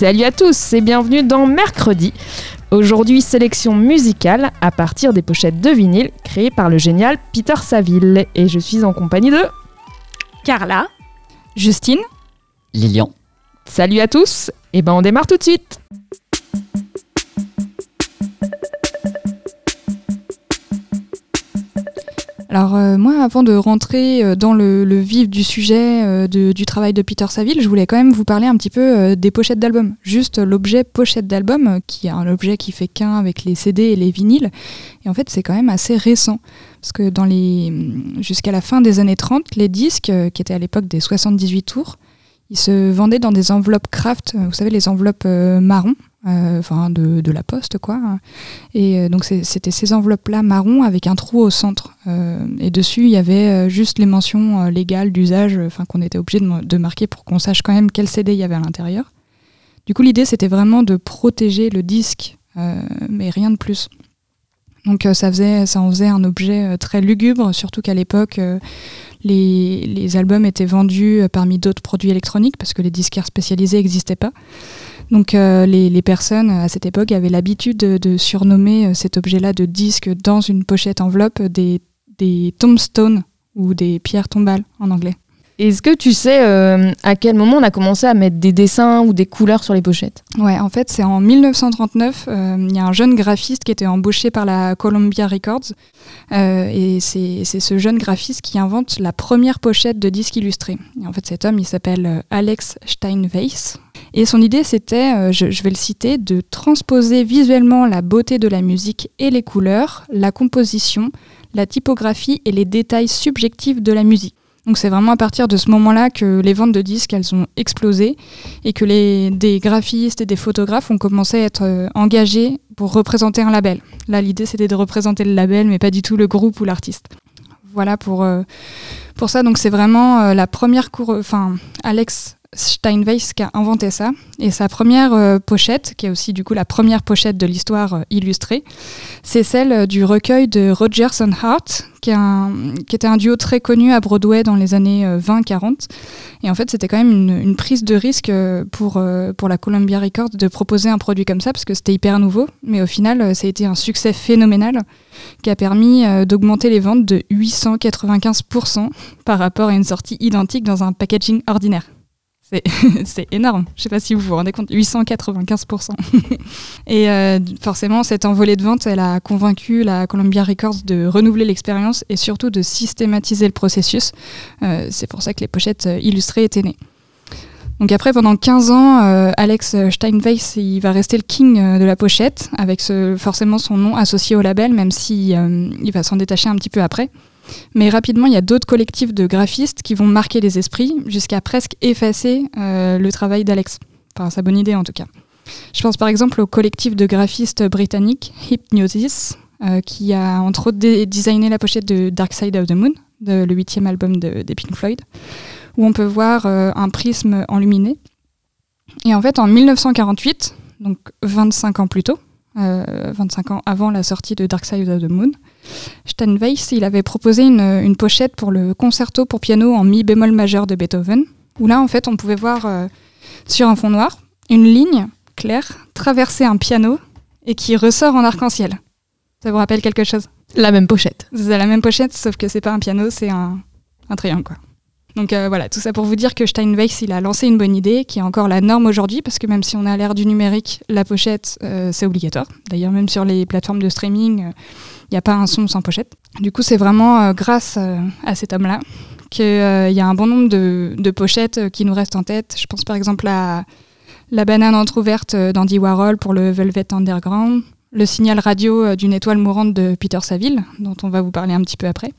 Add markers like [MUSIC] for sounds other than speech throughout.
Salut à tous et bienvenue dans Mercredi. Aujourd'hui, sélection musicale à partir des pochettes de vinyle créées par le génial Peter Saville. Et je suis en compagnie de Carla, Justine, Lilian. Salut à tous Et ben on démarre tout de suite Alors euh, moi, avant de rentrer euh, dans le, vif du sujet euh, du travail de Peter Saville, je voulais quand même vous parler un petit peu des pochettes d'albums. Juste l'objet pochette d'album, qui est un objet qui fait qu'un avec les CD et les vinyles. Et en fait, c'est quand même assez récent. Parce que dans les jusqu'à la fin des années 30, les disques, qui étaient à l'époque des 78 tours, ils se vendaient dans des enveloppes craft, vous savez, les enveloppes marron, enfin de, la poste, quoi. Et euh, donc c'était ces enveloppes-là marron avec un trou au centre. Euh, et dessus, il y avait euh, juste les mentions euh, légales d'usage, euh, enfin qu'on était obligé de, marquer pour qu'on sache quand même quel CD il y avait à l'intérieur. Du coup, l'idée, c'était vraiment de protéger le disque, euh, mais rien de plus. Donc euh, ça, ça en faisait un objet euh, très lugubre, surtout qu'à l'époque, euh, les, les albums étaient vendus euh, parmi d'autres produits électroniques, parce que les disquaires spécialisés n'existaient pas. Donc euh, les, les personnes à cette époque avaient l'habitude de, de surnommer euh, cet objet-là de disque dans une pochette enveloppe des, des tombstones ou des pierres tombales en anglais. Est-ce que tu sais euh, à quel moment on a commencé à mettre des dessins ou des couleurs sur les pochettes? Ouais, en fait, c'est en 1939. euh, Il y a un jeune graphiste qui était embauché par la Columbia Records. euh, et c'est ce jeune graphiste qui invente la première pochette de disque illustré. Et en fait, cet homme, il s'appelle Alex Steinweiss. Et son idée, c'était, euh, je, vais le citer, de transposer visuellement la beauté de la musique et les couleurs, la composition, la typographie et les détails subjectifs de la musique. Donc c'est vraiment à partir de ce moment-là que les ventes de disques, elles ont explosé et que les, des graphistes et des photographes ont commencé à être euh, engagés pour représenter un label. Là, l'idée, c'était de représenter le label, mais pas du tout le groupe ou l'artiste. Voilà pour, euh, pour ça. Donc, c'est vraiment la première cour... Enfin, Alex Steinweiss qui a inventé ça. Et sa première euh, pochette, qui est aussi du coup la première pochette de l'histoire euh, illustrée, c'est celle euh, du recueil de Rogers and Hart, qui, est un- était un duo très connu à Broadway dans les années euh, 20-40. Et en fait, c'était quand même une, prise de risque pour, pour la Columbia Records de proposer un produit comme ça, parce que c'était hyper nouveau. Mais au final, ça a été un succès phénoménal qui a permis d'augmenter les ventes de 895% par rapport à une sortie identique dans un packaging ordinaire. [LAUGHS] C'est- énorme. Je sais pas si vous vous rendez compte, 895%. [LAUGHS] Et euh, forcément, cette envolée de vente, elle a convaincu la Columbia Records de renouveler l'expérience et surtout de systématiser le processus. Euh, C'est pour ça que les pochettes euh, illustrées étaient nées. Donc après, pendant 15 ans, Alex Steinweiss, il va rester le king de la pochette, avec forcément son nom associé au label, même si va s'en détacher un petit peu après. Mais rapidement, il y a d'autres collectifs de graphistes qui vont marquer les esprits, jusqu'à presque effacer euh, le travail d'Alex. Enfin, sa bonne idée en tout cas. Je pense par exemple au collectif de graphistes britanniques Hypnosis, euh, qui a entre autres designé la pochette de Dark Side of the Moon, le huitième album de, des Pink Floyd, où on peut voir euh, un prisme enluminé. Et en fait, en 1948, donc 25 ans plus tôt, euh, 25 ans avant la sortie de Dark Side of the Moon, Steinweiss, il avait proposé une, une pochette pour le concerto pour piano en mi bémol majeur de Beethoven, où là, en fait, on pouvait voir euh, sur un fond noir une ligne claire traverser un piano et qui ressort en arc-en-ciel. Ça vous rappelle quelque chose? La même pochette. C'est la même pochette, sauf que c'est pas un piano, c'est un, un triangle, quoi. Donc euh, voilà, tout ça pour vous dire que Steinweiss, il a lancé une bonne idée, qui est encore la norme aujourd'hui, parce que même si on a l'ère du numérique, la pochette, euh, c'est obligatoire. D'ailleurs, même sur les plateformes de streaming, il n'y a pas un son sans pochette. Du coup, c'est vraiment euh, grâce à cet homme-là qu'il y a un bon nombre de, de pochettes qui nous restent en tête. Je pense par exemple à la banane entrouverte d'Andy Warhol pour le Velvet Underground, le signal radio d'une étoile mourante de Peter Saville, dont on va vous parler un petit peu après.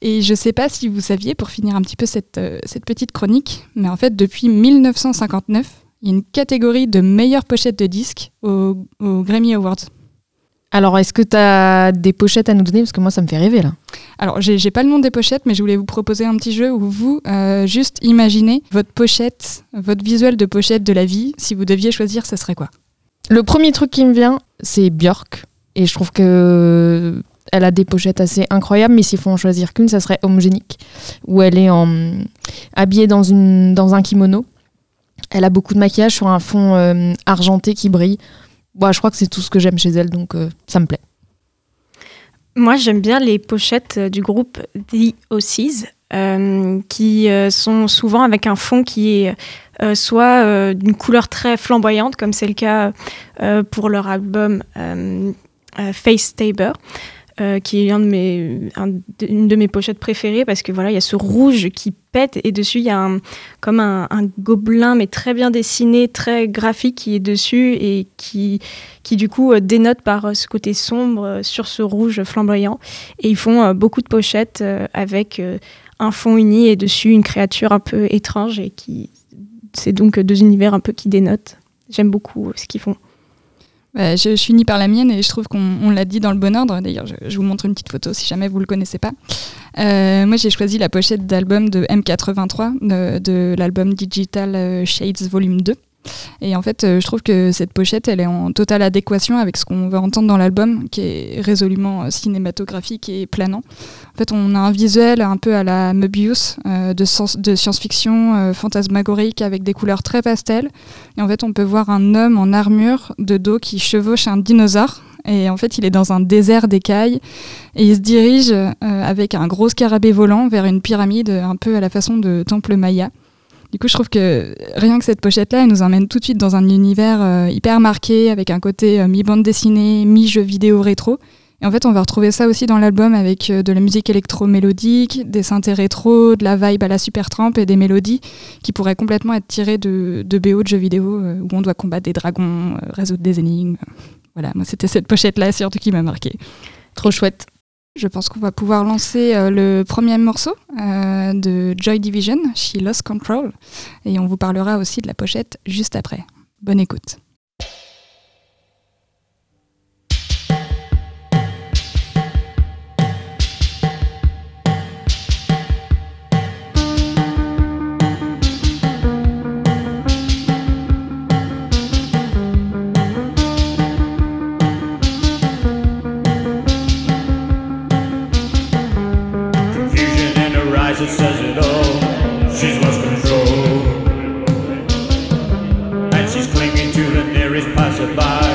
Et je ne sais pas si vous saviez, pour finir un petit peu cette, cette petite chronique, mais en fait, depuis 1959, il y a une catégorie de meilleure pochette de disques aux, Grammy Awards. Alors, est-ce que tu as des pochettes à nous donner? Parce que moi, ça me fait rêver là. Alors, j'ai pas le nom des pochettes, mais je voulais vous proposer un petit jeu où vous, euh, juste imaginez votre pochette, votre visuel de pochette de la vie. Si vous deviez choisir, ça serait quoi? Le premier truc qui me vient, c'est Björk. Et je trouve que elle a des pochettes assez incroyables, mais s'il faut en choisir qu'une, ça serait Homogénique, où elle est en, habillée dans, un kimono. Elle a beaucoup de maquillage sur un fond euh, argenté qui brille. Bon, je crois que c'est tout ce que j'aime chez elle, donc euh, ça me plaît. Moi, j'aime bien les pochettes euh, du groupe The Ossies, qui sont souvent avec un fond qui est soit d'une couleur très flamboyante, comme c'est le cas pour leur album Face Taber, euh, qui est un de mes, une de mes pochettes préférées parce que voilà, il y a ce rouge qui pète et dessus il y a un, comme un, gobelin mais très bien dessiné, très graphique qui est dessus et qui, qui du coup euh, dénote par euh, ce côté sombre sur ce rouge flamboyant. Et ils font beaucoup de pochettes avec un fond uni et dessus une créature un peu étrange et qui c'est donc deux univers un peu qui dénotent. J'aime beaucoup ce qu'ils font. Bah, je, suis unie par la mienne et je trouve qu'on l'a dit dans le bon ordre. D'ailleurs, je, vous montre une petite photo si jamais vous ne le connaissez pas. Euh, moi, j'ai choisi la pochette d'album de M83, de, de l'album Digital euh, Shades Volume 2. Et en fait, euh, je trouve que cette pochette, elle est en totale adéquation avec ce qu'on va entendre dans l'album, qui est résolument euh, cinématographique et planant. En fait, on a un visuel un peu à la Möbius, euh, de, science-fiction fantasmagorique avec des couleurs très pastel. Et en fait, on peut voir un homme en armure de dos qui chevauche un dinosaure. Et en fait, il est dans un désert d'écailles et il se dirige avec un gros scarabée volant vers une pyramide un peu à la façon de temple maya. Du coup, je trouve que rien que cette pochette-là, elle nous emmène tout de suite dans un univers euh, hyper marqué, avec un côté euh, mi-bande dessinée, mi-jeu vidéo rétro. Et en fait, on va retrouver ça aussi dans l'album avec euh, de la musique électro-mélodique, des synthés rétro, de la vibe à la Supertramp et des mélodies qui pourraient complètement être tirées de, de BO de jeux vidéo où on doit combattre des dragons, résoudre des énigmes. Voilà, moi, c'était cette pochette-là surtout qui m'a marqué. Trop chouette. Je pense qu'on va pouvoir lancer euh, le premier morceau euh, de Joy Division, She Lost Control, et on vous parlera aussi de la pochette juste après. Bonne écoute. there is passerby.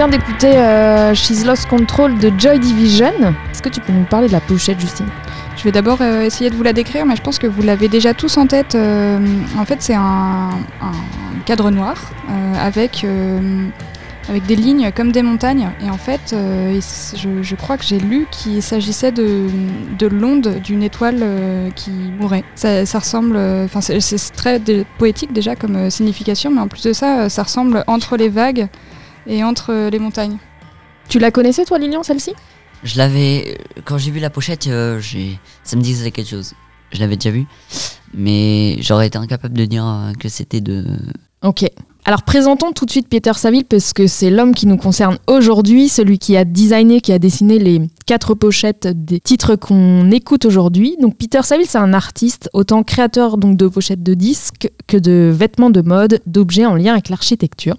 Vient d'écouter euh, She's Lost Control de Joy Division. Est-ce que tu peux nous parler de la pochette, Justine? Je vais d'abord euh, essayer de vous la décrire, mais je pense que vous l'avez déjà tous en tête. Euh, en fait, c'est un, cadre noir euh, avec, avec des lignes comme des montagnes. Et en fait, je, crois que j'ai lu qu'il s'agissait de, de l'onde d'une étoile qui mourait. Ça, ressemble, enfin, c'est très poétique déjà comme signification, mais en plus de ça, ça ressemble entre les vagues et entre euh, les montagnes. Tu la connaissais, toi, Lilian, celle-ci? Je l'avais. Quand j'ai vu la pochette, euh, j'ai- ça me disait quelque chose. Je l'avais déjà vu. Mais j'aurais été incapable de dire euh, que c'était de. Ok. Alors présentons tout de suite Peter Saville parce que c'est l'homme qui nous concerne aujourd'hui, celui qui a designé, qui a dessiné les quatre pochettes des titres qu'on écoute aujourd'hui. Donc Peter Saville, c'est un artiste, autant créateur donc de pochettes de disques que de vêtements de mode, d'objets en lien avec l'architecture.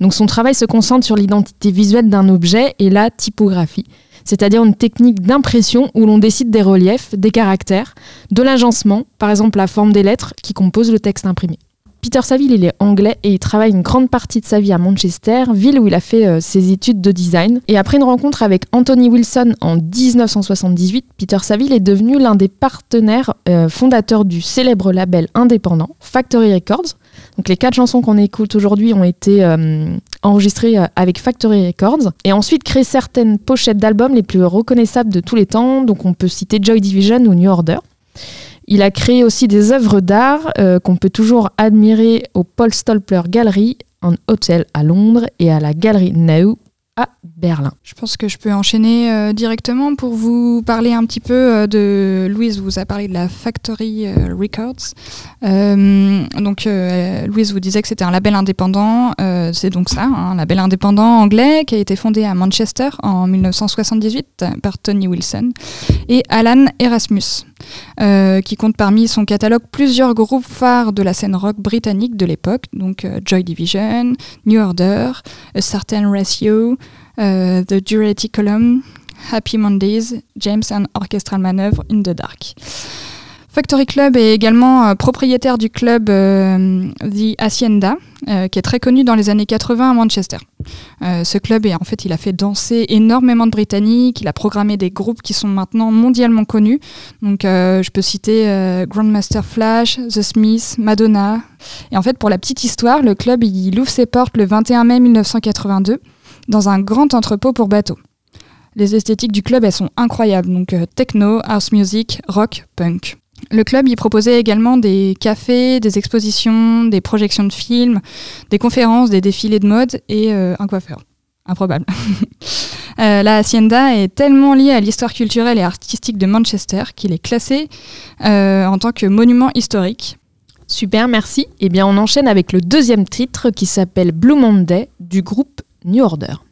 Donc son travail se concentre sur l'identité visuelle d'un objet et la typographie, c'est-à-dire une technique d'impression où l'on décide des reliefs, des caractères, de l'agencement, par exemple la forme des lettres qui composent le texte imprimé. Peter Saville, il est anglais et il travaille une grande partie de sa vie à Manchester, ville où il a fait euh, ses études de design. Et après une rencontre avec Anthony Wilson en 1978, Peter Saville est devenu l'un des partenaires euh, fondateurs du célèbre label indépendant Factory Records. Donc les quatre chansons qu'on écoute aujourd'hui ont été euh, enregistrées euh, avec Factory Records et ensuite créé certaines pochettes d'albums les plus reconnaissables de tous les temps. Donc on peut citer Joy Division ou New Order. Il a créé aussi des œuvres d'art euh, qu'on peut toujours admirer au Paul Stolper Gallery, un hôtel à Londres, et à la Galerie Nau à Berlin. Je pense que je peux enchaîner euh, directement pour vous parler un petit peu euh, de Louise vous a parlé de la Factory euh, Records. Donc Louise vous disait que c'était un label indépendant, c'est donc ça, hein, un label indépendant anglais qui a été fondé à Manchester en 1978 par Tony Wilson et Alan Erasmus, qui compte parmi son catalogue plusieurs groupes phares de la scène rock britannique de l'époque, donc Joy Division, New Order, A Certain Ratio, The Duality Column, Happy Mondays, James and Orchestral Maneuver in the Dark. Factory Club est également euh, propriétaire du club euh, The Hacienda, euh, qui est très connu dans les années 80 à Manchester. Euh, ce club, est, en fait, il a fait danser énormément de Britanniques, il a programmé des groupes qui sont maintenant mondialement connus. Donc, euh, je peux citer euh, Grandmaster Flash, The Smiths, Madonna. Et en fait, pour la petite histoire, le club, il ouvre ses portes le 21 mai 1982 dans un grand entrepôt pour bateaux. Les esthétiques du club, elles sont incroyables, donc euh, techno, house music, rock, punk. Le club y proposait également des cafés, des expositions, des projections de films, des conférences, des défilés de mode et euh, un coiffeur. Improbable. [LAUGHS] Euh, la Hacienda est tellement liée à l'histoire culturelle et artistique de Manchester qu'il est classé en tant que monument historique. Super, merci. Eh bien, on enchaîne avec le deuxième titre qui s'appelle Blue Monday du groupe New Order.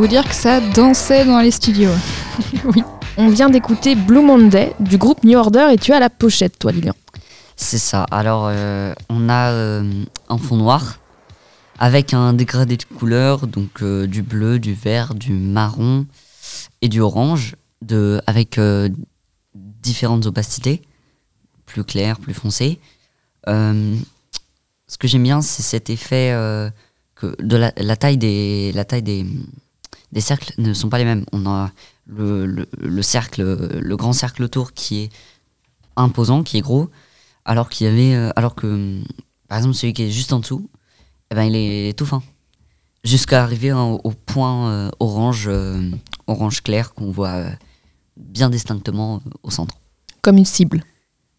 Vous dire que ça dansait dans les studios. [LAUGHS] oui. On vient d'écouter Blue Monday du groupe New Order et tu as la pochette, toi, Lilian. C'est ça. Alors, euh, on a euh, un fond noir avec un dégradé de couleurs, donc euh, du bleu, du vert, du marron et du orange, de, avec euh, différentes opacités, plus claires, plus foncées. Euh, ce que j'aime bien, c'est cet effet euh, que de la, la taille des la taille des, des cercles ne sont pas les mêmes. On a le, le, le cercle, le grand cercle autour qui est imposant, qui est gros, alors qu'il y avait, euh, alors que par exemple celui qui est juste en dessous, eh ben il est tout fin, jusqu'à arriver au, au point euh, orange, euh, orange clair qu'on voit euh, bien distinctement au centre. Comme une cible.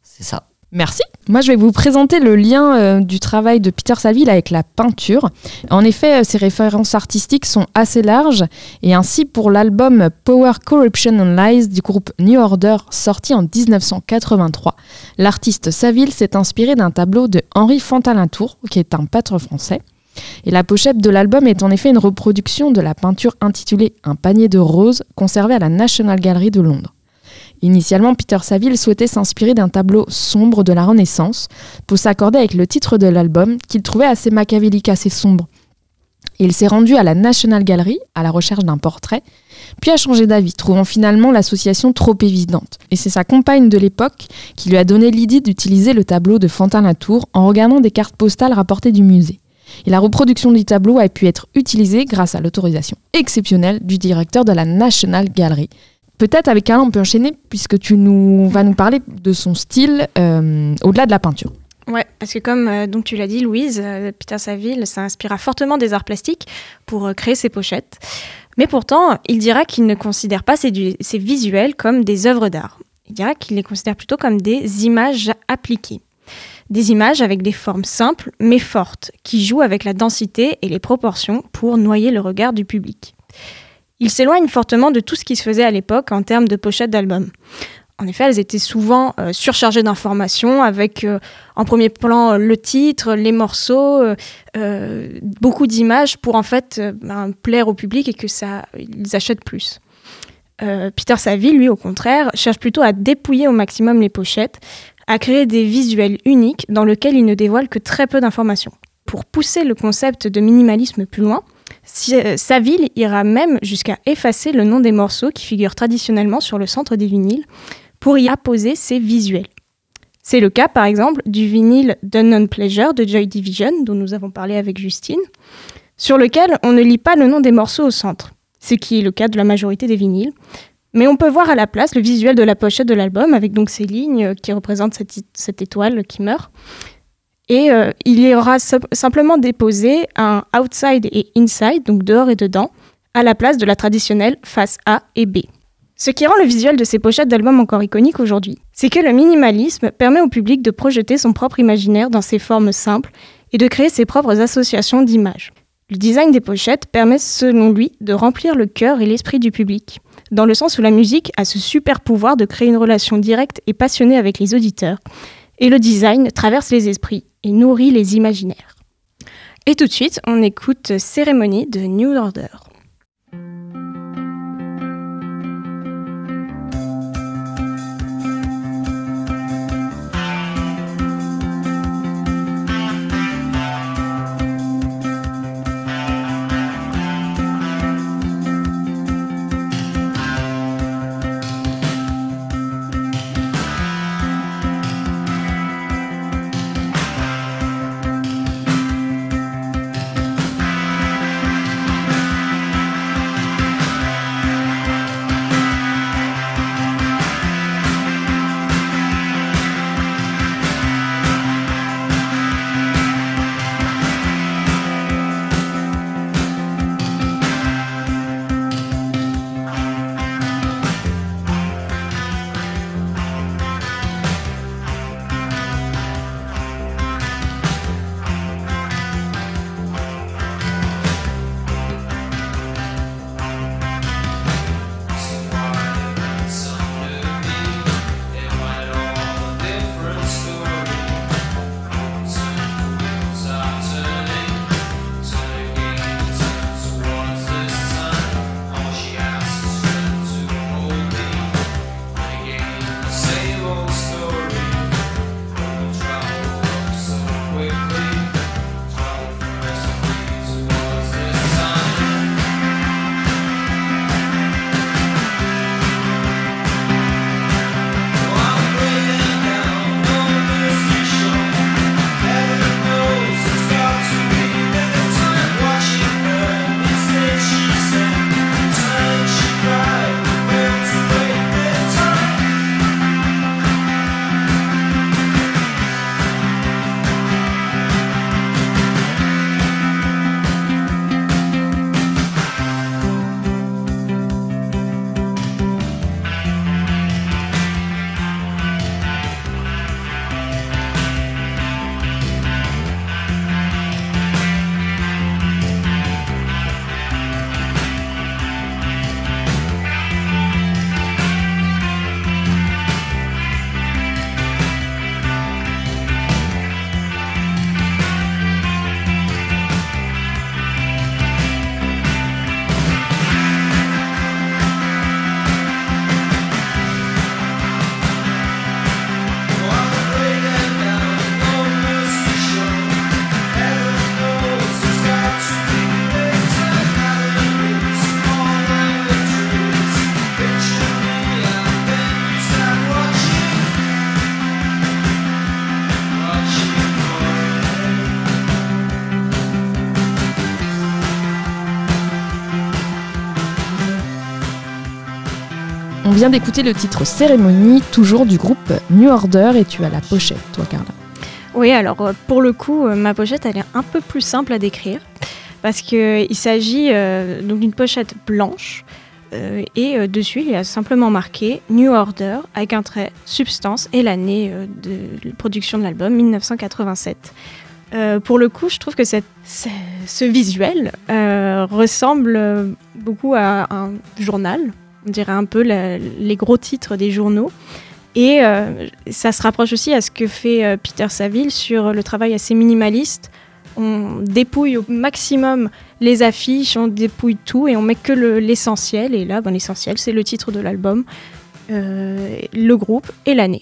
C'est ça. Merci. Moi, je vais vous présenter le lien euh, du travail de Peter Saville avec la peinture. En effet, euh, ses références artistiques sont assez larges et ainsi pour l'album Power, Corruption and Lies du groupe New Order sorti en 1983, l'artiste Saville s'est inspiré d'un tableau de Henri Fantalintour, qui est un peintre français. Et la pochette de l'album est en effet une reproduction de la peinture intitulée Un panier de roses conservée à la National Gallery de Londres. Initialement, Peter Saville souhaitait s'inspirer d'un tableau sombre de la Renaissance pour s'accorder avec le titre de l'album qu'il trouvait assez machiavélique, assez sombre. Il s'est rendu à la National Gallery à la recherche d'un portrait, puis a changé d'avis, trouvant finalement l'association trop évidente. Et c'est sa compagne de l'époque qui lui a donné l'idée d'utiliser le tableau de Fantin-Latour en regardant des cartes postales rapportées du musée. Et la reproduction du tableau a pu être utilisée grâce à l'autorisation exceptionnelle du directeur de la National Gallery. Peut-être avec Alain, on peut enchaîner puisque tu nous vas nous parler de son style euh, au-delà de la peinture. Ouais, parce que comme euh, donc tu l'as dit, Louise, euh, Peter Saville s'inspira fortement des arts plastiques pour créer ses pochettes. Mais pourtant, il dira qu'il ne considère pas ces, du- ces visuels comme des œuvres d'art. Il dira qu'il les considère plutôt comme des images appliquées. Des images avec des formes simples mais fortes, qui jouent avec la densité et les proportions pour noyer le regard du public. Il s'éloigne fortement de tout ce qui se faisait à l'époque en termes de pochettes d'albums. En effet, elles étaient souvent euh, surchargées d'informations avec euh, en premier plan euh, le titre, les morceaux, beaucoup d'images pour en fait ben, plaire au public et que ça ils achètent plus. Peter Saville, lui, au contraire, cherche plutôt à dépouiller au maximum les pochettes, à créer des visuels uniques dans lesquels il ne dévoile que très peu d'informations. Pour pousser le concept de minimalisme plus loin, Si- euh, Saville ira même jusqu'à effacer le nom des morceaux qui figurent traditionnellement sur le centre des vinyles pour y apposer ses visuels. C'est le cas, par exemple, du vinyle d'Unknown Pleasure de Joy Division, dont nous avons parlé avec Justine, sur lequel on ne lit pas le nom des morceaux au centre, ce qui est le cas de la majorité des vinyles. Mais on peut voir à la place le visuel de la pochette de l'album, avec donc ces lignes qui représentent cette étoile qui meurt. Et euh, il y aura sim- simplement déposé un outside et inside, donc dehors et dedans, à la place de la traditionnelle face A et B. Ce qui rend le visuel de ces pochettes d'albums encore iconique aujourd'hui, c'est que le minimalisme permet au public de projeter son propre imaginaire dans ses formes simples et de créer ses propres associations d'images. Le design des pochettes permet, selon lui, de remplir le cœur et l'esprit du public, dans le sens où la musique a ce super pouvoir de créer une relation directe et passionnée avec les auditeurs, et le design traverse les esprits et nourrit les imaginaires. Et tout de suite, on écoute Cérémonie de New Order. Vient d'écouter le titre Cérémonie, toujours du groupe New Order, et tu as la pochette, toi, Carla. Oui, alors euh, pour le coup, euh, ma pochette, elle est un peu plus simple à décrire parce qu'il s'agit euh, donc d'une pochette blanche et dessus, il y a simplement marqué New Order avec un trait substance et l'année de production de l'album 1987. Euh, pour le coup, je trouve que ce- visuel ressemble beaucoup à un journal. On dirait un peu les gros titres des journaux. Et euh, ça se rapproche aussi à ce que fait euh, Peter Saville sur le travail assez minimaliste. On dépouille au maximum les affiches, on dépouille tout et on met que le- l'essentiel. Et là, ben, l'essentiel, c'est le titre de l'album, euh, le groupe et l'année.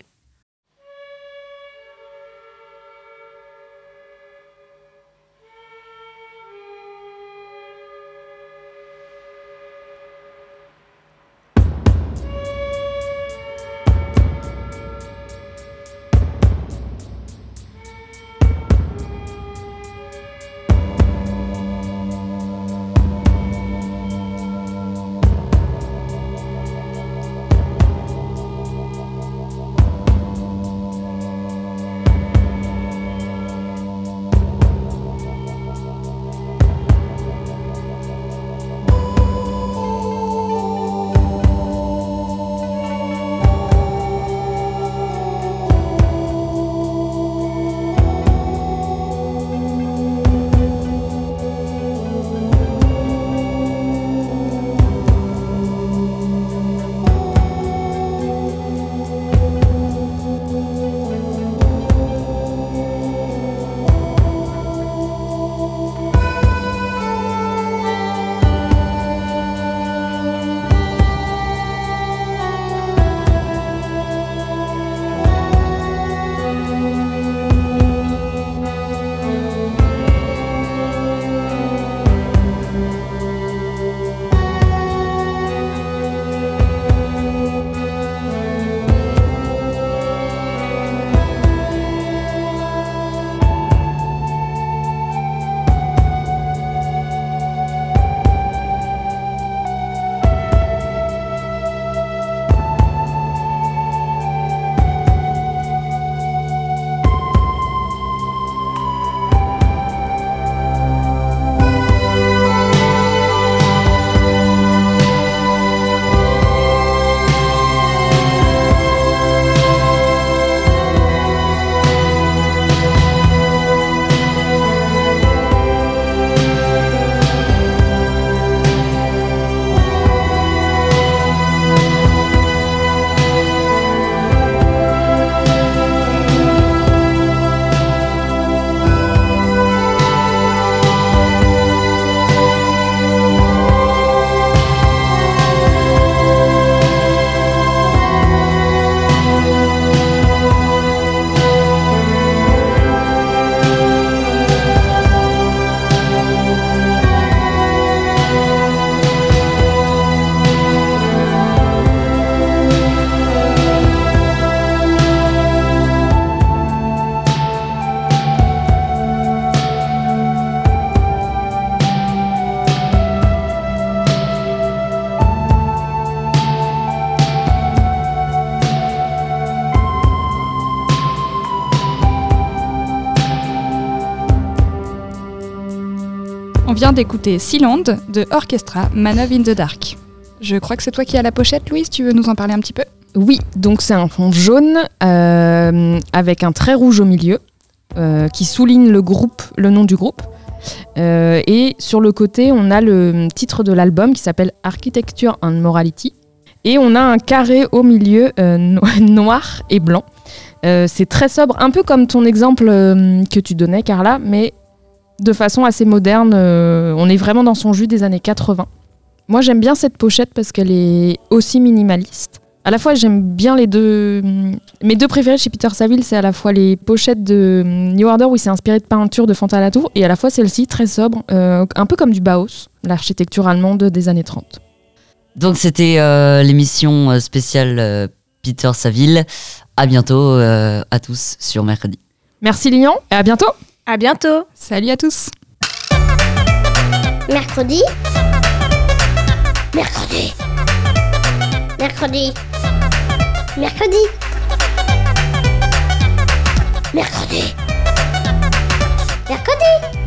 D'écouter Sealand de Orchestra Man of in the Dark. Je crois que c'est toi qui as la pochette, Louise, tu veux nous en parler un petit peu? Oui, donc c'est un fond jaune euh, avec un trait rouge au milieu euh, qui souligne le groupe, le nom du groupe. Euh, et sur le côté, on a le titre de l'album qui s'appelle Architecture and Morality. Et on a un carré au milieu no- [LAUGHS] noir et blanc. C'est très sobre, un peu comme ton exemple que tu donnais, Carla, mais de façon assez moderne. euh, on est vraiment dans son jus des années 80. Moi, j'aime bien cette pochette parce qu'elle est aussi minimaliste. À la fois, j'aime bien les deux. Mes deux préférés chez Peter Saville, c'est à la fois les pochettes de New Order où il s'est inspiré de peinture de Fontaine-la-Tour et à la fois celle-ci très sobre, euh, un peu comme du Bauhaus, l'architecture allemande des années 30. Donc c'était euh, l'émission spéciale Peter Saville. À bientôt à tous sur mercredi. Merci Lyon et à bientôt À bientôt Salut à tous Mercredi Mercredi Mercredi Mercredi. Mercredi. Mercredi.